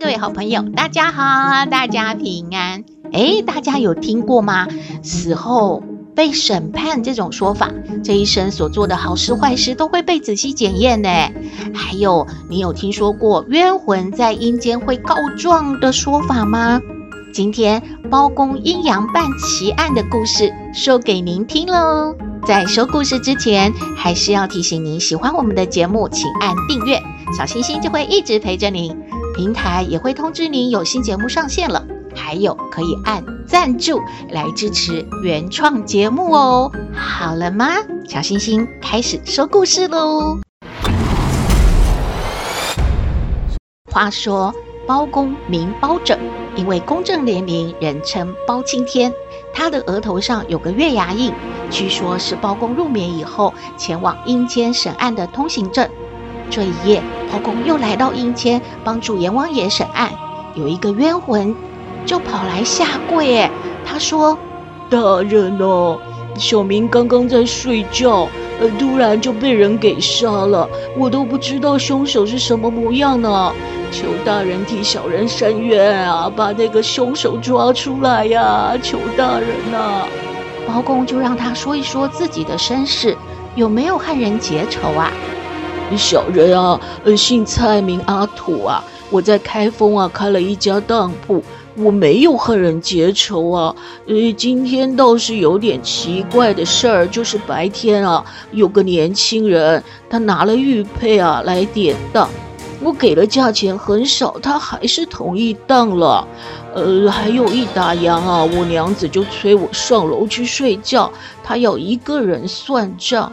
各位好朋友，大家好，大家平安。诶，大家有听过吗？死后被审判这种说法，这一生所做的好事坏事都会被仔细检验呢。还有，你有听说过冤魂在阴间会告状的说法吗？今天包公阴阳办奇案的故事说给您听喽。在说故事之前，还是要提醒您，喜欢我们的节目，请按订阅，小星星就会一直陪着您，平台也会通知您有新节目上线了。还有可以按赞助来支持原创节目哦。好了吗？小星星开始说故事喽。话说包公名包拯，因为公正廉明，人称包青天。他的额头上有个月牙印，据说是包公入眠以后前往阴间审案的通行证。这一夜，包公又来到阴间帮助阎王爷审案，有一个冤魂。就跑来下跪，哎，他说：“大人哦，小明刚刚在睡觉，呃，突然就被人给杀了，我都不知道凶手是什么模样呢，求大人替小人伸冤啊，把那个凶手抓出来呀，求大人呐！”包公就让他说一说自己的身世，有没有和人结仇啊？小人啊，呃，姓蔡，名阿土啊，我在开封啊开了一家当铺。我没有和人结仇啊，呃，今天倒是有点奇怪的事儿，就是白天啊，有个年轻人，他拿了玉佩啊来典当，我给了价钱很少，他还是同意当了，呃，还有一打烊啊，我娘子就催我上楼去睡觉，他要一个人算账，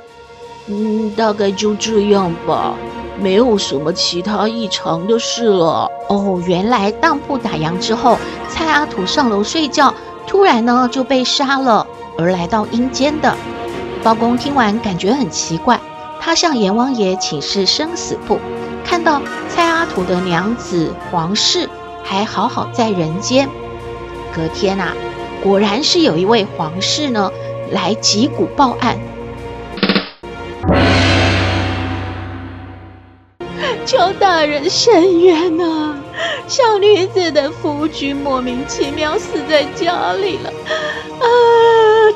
嗯，大概就这样吧。没有什么其他异常的事了。哦，原来当铺打烊之后，蔡阿土上楼睡觉，突然呢就被杀了，而来到阴间的。包公听完感觉很奇怪，他向阎王爷请示生死簿，看到蔡阿土的娘子黄氏还好好在人间。隔天啊，果然是有一位黄氏呢来击鼓报案。大人伸冤啊！小女子的夫君莫名其妙死在家里了，啊！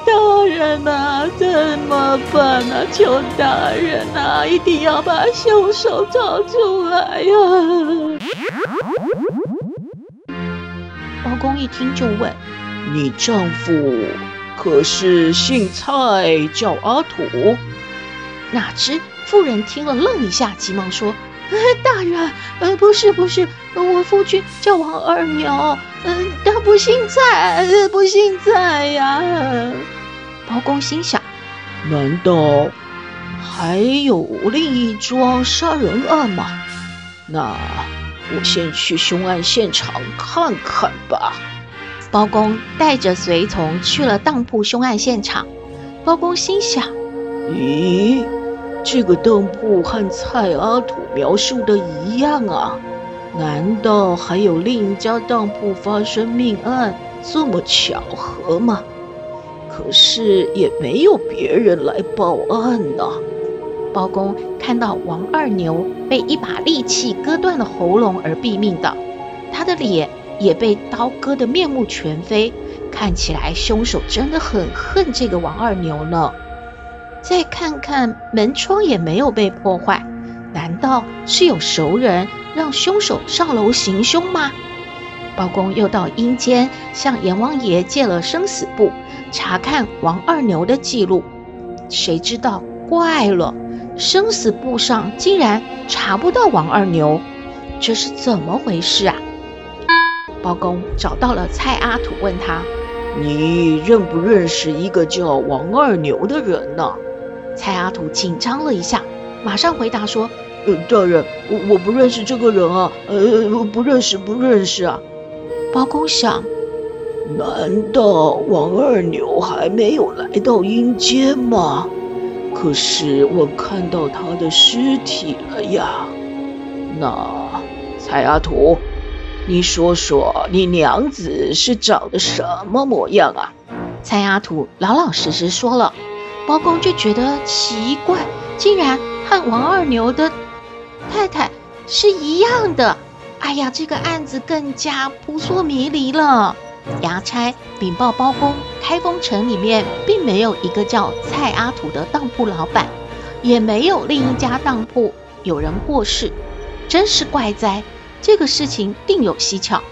大人啊，怎么办啊？求大人啊，一定要把凶手找出来呀！包公一听就问：“你丈夫可是姓蔡，叫阿土？”哪知妇人听了愣一下，急忙说。大人，呃，不是不是，我夫君叫王二牛，嗯、呃，他不姓蔡，不姓蔡呀。包公心想，难道还有另一桩杀人案吗？那我先去凶案现场看看吧。包公带着随从去了当铺凶案现场。包公心想，咦？这个当铺和蔡阿土描述的一样啊？难道还有另一家当铺发生命案？这么巧合吗？可是也没有别人来报案呢。包公看到王二牛被一把利器割断了喉咙而毙命的，他的脸也被刀割得面目全非，看起来凶手真的很恨这个王二牛呢。再看看门窗也没有被破坏，难道是有熟人让凶手上楼行凶吗？包公又到阴间向阎王爷借了生死簿，查看王二牛的记录。谁知道怪了，生死簿上竟然查不到王二牛，这是怎么回事啊？包公找到了蔡阿土，问他：“你认不认识一个叫王二牛的人呢？”蔡阿土紧张了一下，马上回答说：“呃，大人，我我不认识这个人啊，呃，不认识，不认识啊。包公想，难道王二牛还没有来到阴间吗？可是我看到他的尸体了呀。那蔡阿土，你说说，你娘子是长得什么模样啊？蔡阿土老老实实说了，包公就觉得奇怪，竟然和王二牛的太太是一样的。哎呀，这个案子更加扑朔迷离了。衙差禀报包公，开封城里面并没有一个叫蔡阿土的当铺老板，也没有另一家当铺有人过世，真是怪哉！这个事情定有蹊跷。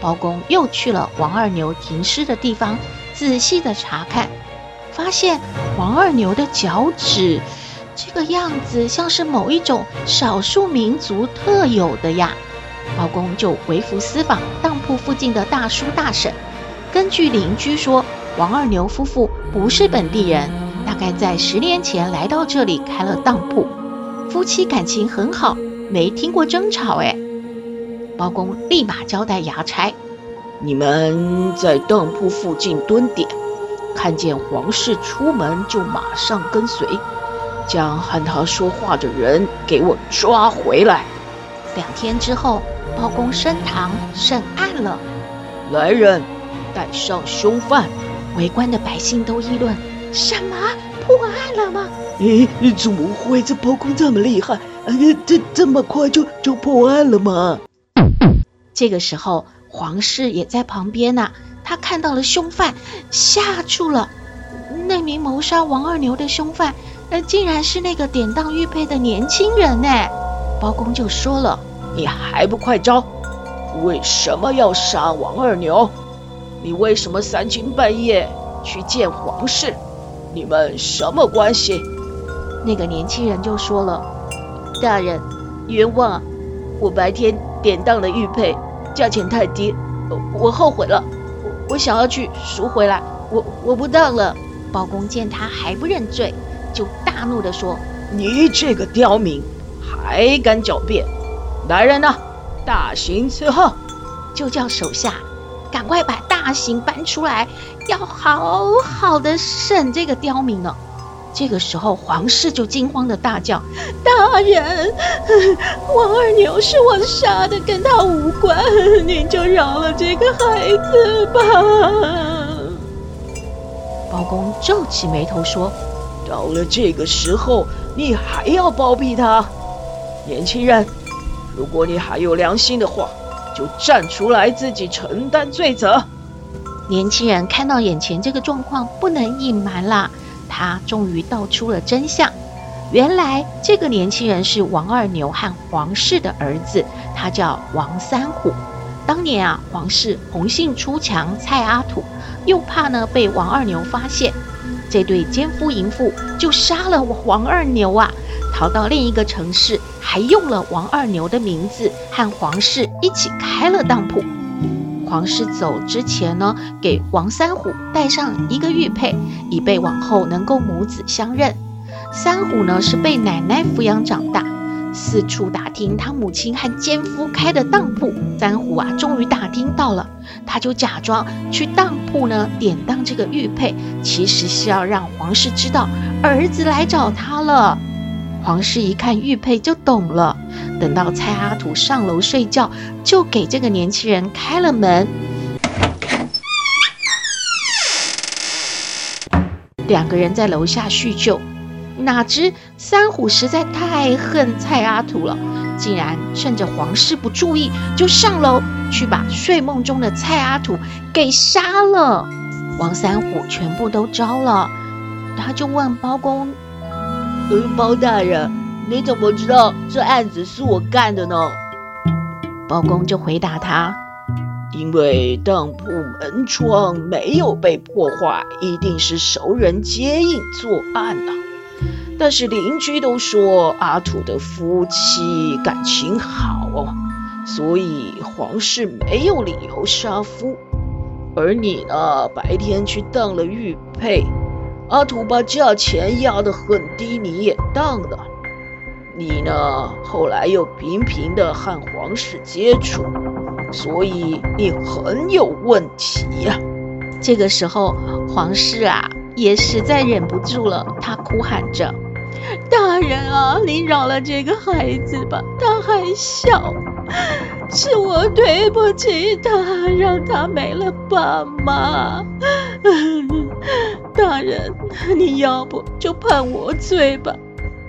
包公又去了王二牛停尸的地方，仔细的查看，发现王二牛的脚趾，这个样子像是某一种少数民族特有的呀。包公就微服私访当铺附近的大叔大婶，根据邻居说，王二牛夫妇不是本地人，大概在十年前来到这里开了当铺，夫妻感情很好，没听过争吵。哎，包公立马交代衙差：“你们在当铺附近蹲点，看见皇室出门就马上跟随，将和他说话的人给我抓回来。”两天之后。包公升堂审案了，来人，带上凶犯。围观的百姓都议论：什么破案了吗？咦，怎么会？这包公这么厉害？哎，这这么快就就破案了吗？这个时候，皇室也在旁边呢、啊，他看到了凶犯，吓住了。那名谋杀王二牛的凶犯，呃，竟然是那个典当玉佩的年轻人呢。包公就说了。你还不快招！为什么要杀王二牛？你为什么三更半夜去见黄氏？你们什么关系？那个年轻人就说了：“大人，冤枉啊！我白天典当了玉佩，价钱太低，我后悔了，我想要去赎回来，我我不当了。”包公见他还不认罪，就大怒地说：“你这个刁民，还敢狡辩！”来人呐，大刑伺候！就叫手下赶快把大刑搬出来，要好好的审这个刁民呢。这个时候，皇室就惊慌的大叫：“大人，王二牛是我杀的，跟他无关，您就饶了这个孩子吧。”包公皱起眉头说：“到了这个时候，你还要包庇他，年轻人。”如果你还有良心的话，就站出来自己承担罪责。年轻人看到眼前这个状况，不能隐瞒啦，他终于道出了真相。原来这个年轻人是王二牛和黄氏的儿子，他叫王三虎。当年啊，黄氏红杏出墙，蔡阿土又怕呢被王二牛发现，这对奸夫淫妇就杀了王二牛啊。逃到另一个城市，还用了王二牛的名字和黄氏一起开了当铺。黄氏走之前呢，给王三虎带上一个玉佩，以备往后能够母子相认。三虎呢是被奶奶抚养长大，四处打听他母亲和奸夫开的当铺。三虎啊，终于打听到了，他就假装去当铺呢典当这个玉佩，其实是要让黄氏知道儿子来找他了。黄氏一看玉佩就懂了，等到蔡阿土上楼睡觉，就给这个年轻人开了门。两个人在楼下叙旧，哪知三虎实在太恨蔡阿土了，竟然趁着黄氏不注意，就上楼去把睡梦中的蔡阿土给杀了。王三虎全部都招了，他就问包公。呃，包大人，你怎么知道这案子是我干的呢？包公就回答他：“因为当铺门窗没有被破坏，一定是熟人接应作案呐。但是邻居都说阿土的夫妻感情好哦，所以皇室没有理由杀夫。而你呢，白天去当了玉佩。”阿土把价钱压得很低，你也当了。你呢，后来又频频的和皇室接触，所以你很有问题呀。这个时候，皇室啊也实在忍不住了，他哭喊着：“大人啊，你饶了这个孩子吧，他还小，是我对不起他，让他没了爸妈。大人，你要不就判我罪吧。”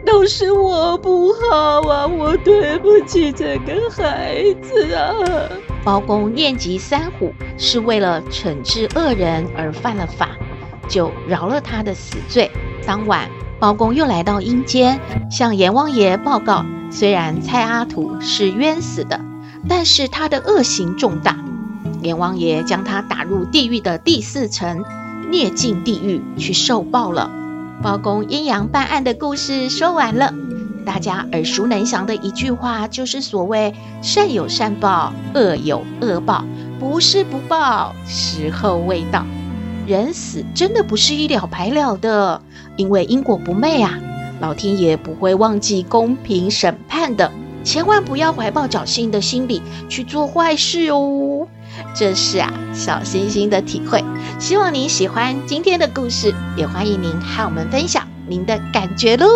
都是我不好啊，我对不起这个孩子啊。包公念及三虎是为了惩治恶人而犯了法，就饶了他的死罪。当晚，包公又来到阴间，向阎王爷报告：虽然蔡阿土是冤死的，但是他的恶行重大，阎王爷将他打入地狱的第四层，孽尽地狱去受报了。包公阴阳办案的故事说完了，大家耳熟能详的一句话就是所谓“善有善报，恶有恶报，不是不报，时候未到”。人死真的不是一了百了的，因为因果不昧啊，老天爷不会忘记公平审判的，千万不要怀抱侥幸的心理去做坏事哦。这是啊，小星星的体会。希望您喜欢今天的故事，也欢迎您和我们分享您的感觉喽。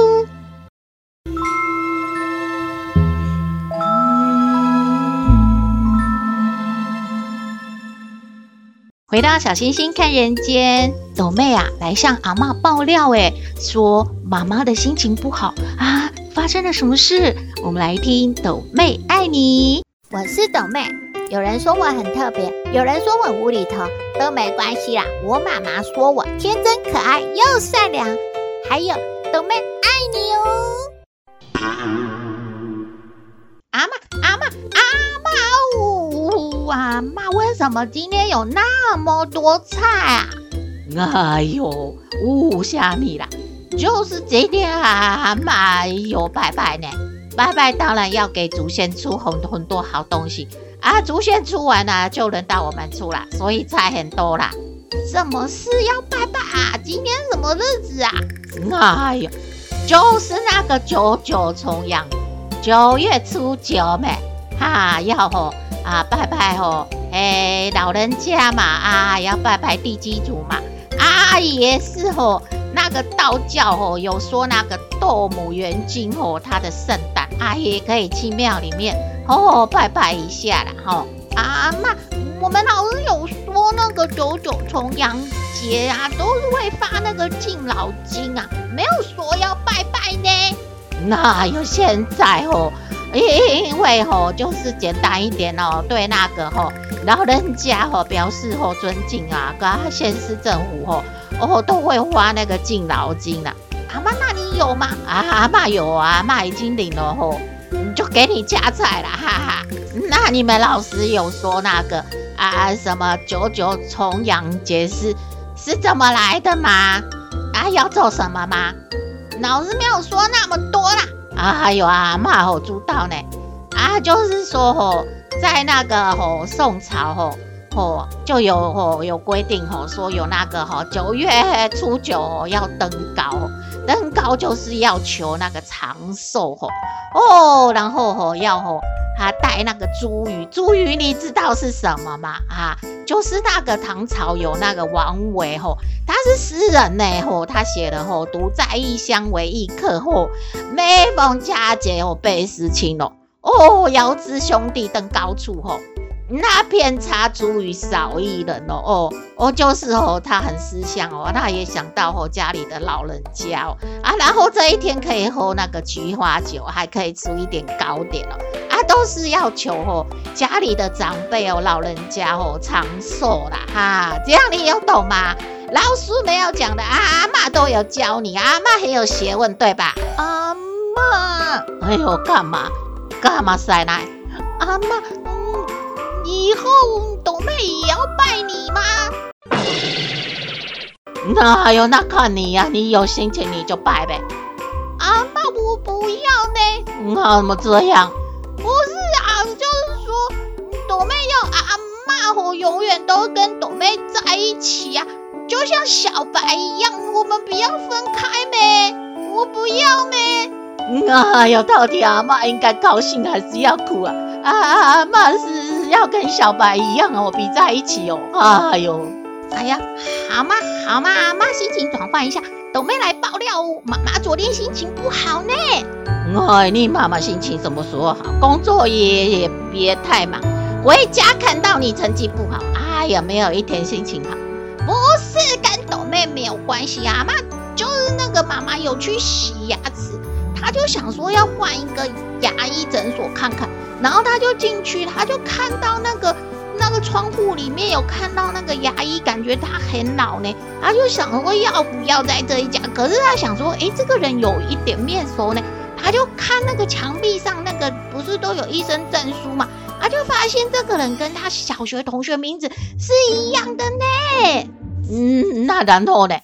回到小星星看人间，斗妹啊，来向阿嬷爆料，诶，说妈妈的心情不好啊，发生了什么事？我们来听斗妹爱你，我是斗妹。有人说我很特别，有人说我无厘头，都没关系啦。我妈妈说我天真可爱又善良，还有斗妹爱你哦。阿嬷，阿嬷，阿嬷呜，阿嬷为什么今天有那么多菜啊？哎呦，呜虾米啦，就是今天阿嬷有拜拜呢，拜拜当然要给祖先出很多很多好东西。啊，祖先出完了，就轮到我们出了，所以菜很多啦。什么事要拜拜啊？今天什么日子啊？哎呦，就是那个九九重阳，九月初九嘛，哈，要吼啊拜拜吼，哎，老人家嘛啊，要拜拜地基主嘛。啊，也是吼，那个道教吼有说那个斗母元君吼，他的圣诞啊，也可以去庙里面。哦，拜拜一下啦，吼、哦！啊妈，我们老师有说那个九九重阳节啊，都是会发那个敬老金啊，没有说要拜拜呢。那有现在哦，因为哦就是简单一点哦，对那个哦老人家哦表示哦尊敬啊，跟县市政府哦哦都会发那个敬老金啦。阿妈，那你有吗？啊，阿妈有啊，阿妈已经领了吼。就给你加菜了，哈哈。那你们老师有说那个啊什么九九重阳节是是怎么来的吗？啊要做什么吗？老师没有说那么多啦。啊还有啊，妈好知道呢。啊就是说吼，在那个吼宋朝吼吼就有吼有规定吼说有那个吼九月初九要登高。登高就是要求那个长寿吼哦，然后吼要吼他带那个茱萸，茱萸你知道是什么吗？啊，就是那个唐朝有那个王维吼，他是诗人呢吼，他写的吼独在异乡为异客吼，每逢佳节哦倍思亲哦哦，遥知兄弟登高处吼。那偏差茱萸少一人哦哦哦，就是哦，他很思乡哦，他也想到哦家里的老人家哦啊，然后这一天可以喝那个菊花酒，还可以吃一点糕点哦啊，都是要求哦家里的长辈哦老人家哦长寿啦哈，这样你有懂吗？老师没有讲的啊，阿嬷都有教你，阿嬷很有学问对吧？阿嬷，哎呦，干嘛干嘛塞奶？阿嬷。以后斗妹也要拜你吗？那还有那看你呀、啊，你有心情你就拜呗。阿嬷，我不要呢。那怎么这样？不是啊，就是说斗妹要阿嬷吼，永远都跟斗妹在一起呀、啊，就像小白一样，我们不要分开呗。我不要呗。嗯啊哟，到底阿妈应该高兴还是要哭啊？啊阿嬷是要跟小白一样哦，比在一起哦。哎呦，哎呀，好嘛好嘛，阿嬷心情转换一下。豆妹来爆料哦，妈妈昨天心情不好呢。哎，你妈妈心情什么时候好？工作也也别太忙，回家看到你成绩不好，哎呀，没有一天心情好。不是跟豆妹没有关系啊，妈就是那个妈妈有去洗牙齿，她就想说要换一个牙医诊所看看，然后他就进去，他就看到那个。那个窗户里面有看到那个牙医，感觉他很老呢。他就想说要不要在这一家，可是他想说，诶，这个人有一点面熟呢。他就看那个墙壁上那个不是都有医生证书嘛？他就发现这个人跟他小学同学名字是一样的呢。嗯，那然后呢？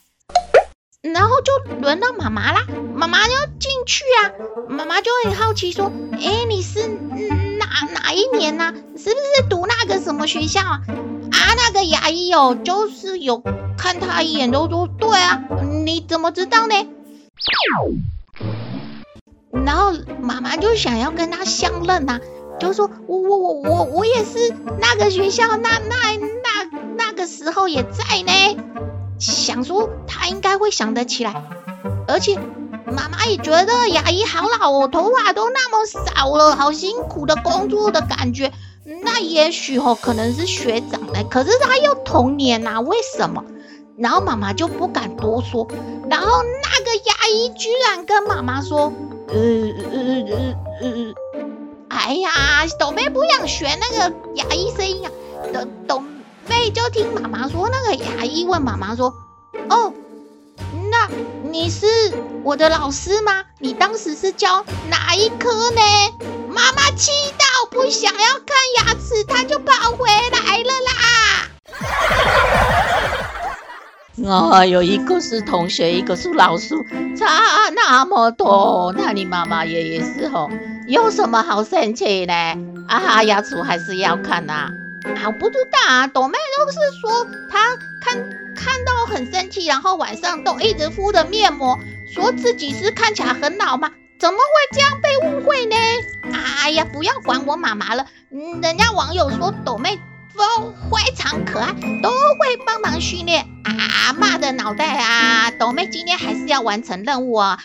然后就轮到妈妈啦。妈妈要进去啊，妈妈就很好奇说，诶，你是？哪哪一年呢、是不是读那个什么学校啊？啊，那个牙医哦，就是有看他一眼，都说对啊。你怎么知道呢？然后妈妈就想要跟他相认呐、啊，就说我我我我我也是那个学校，那那那那个时候也在呢。想说他应该会想得起来，而且。妈妈也觉得牙医好老哦，头发都那么少了，好辛苦的工作的感觉。那也许哦，可能是学长呢，可是他又同年呐，为什么？然后妈妈就不敢多说。然后那个牙医居然跟妈妈说：“呃呃呃呃呃，哎呀，斗妹不想学那个牙医声音啊。”斗斗妹就听妈妈说，那个牙医问妈妈说：“哦。”你是我的老师吗？你当时是教哪一科呢？妈妈气到不想要看牙齿，她就跑回来了啦。啊，有一个是同学，一个是老师，差那么多，那你妈妈也也是吼，有什么好生气呢？啊，牙齿还是要看呐。啊，我不知道啊，斗妹都是说她看。看到很生气，然后晚上都一直敷着面膜，说自己是看起来很老吗？怎么会这样被误会呢？哎呀，不要管我妈妈了。嗯，人家网友说抖妹都非常可爱，都会帮忙训练啊，骂的脑袋啊。抖妹今天还是要完成任务啊。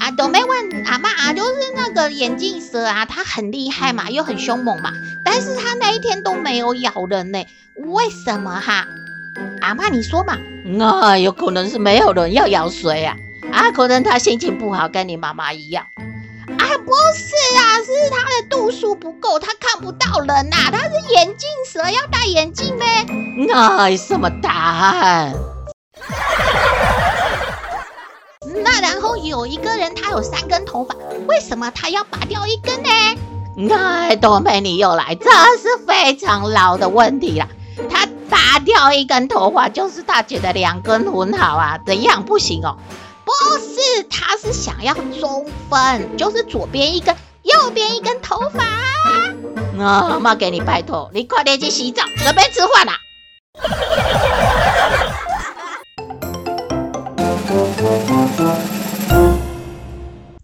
啊，斗妹问阿妈啊，就是那个眼镜蛇啊，它很厉害嘛，又很凶猛嘛，但是它那一天都没有咬人呢，为什么哈？阿妈，你说嘛？那有可能是没有人要咬谁啊？啊，可能他心情不好，跟你妈妈一样。啊，不是啊，是他的度数不够，他看不到人呐、啊。他是眼镜蛇，要戴眼镜呗。那什么答案？那然后有一个人，他有三根头发，为什么他要拔掉一根呢？哎，多美你又来，这是非常老的问题了。他。拔掉一根头发，就是他觉得两根很好啊，怎样不行哦？不是，他是想要中分，就是左边一根，右边一根头发。啊，妈给你拜托，你快点去洗澡，准备吃饭啦。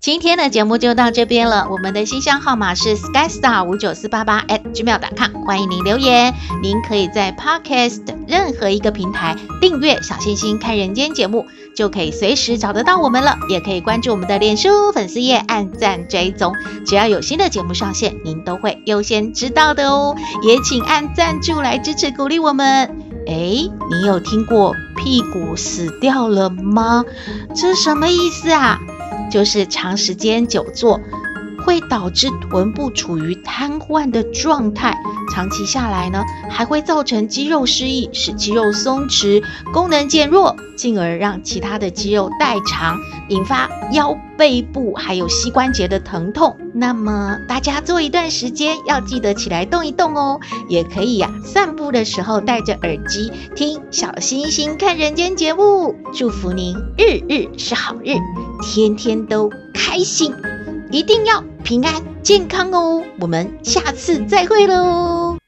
今天的节目就到这边了。我们的信箱号码是 skystar 五九四八八 at gmail.com，欢迎您留言。您可以在 Podcast 任何一个平台订阅“小星星看人间”节目，就可以随时找得到我们了。也可以关注我们的脸书粉丝页，按赞追踪，只要有新的节目上线，您都会优先知道的哦。也请按赞助来支持鼓励我们。哎，你有听过屁股死掉了吗？这什么意思啊？就是长时间久坐会导致臀部处于瘫痪的状态，长期下来呢，还会造成肌肉失忆，使肌肉松弛，功能减弱，进而让其他的肌肉代偿，引发腰背部还有膝关节的疼痛。那么大家做一段时间要记得起来动一动哦，也可以呀、散步的时候戴着耳机听小星星看人间节目，祝福您日日是好日，天天都开心，一定要平安健康哦！我们下次再会喽。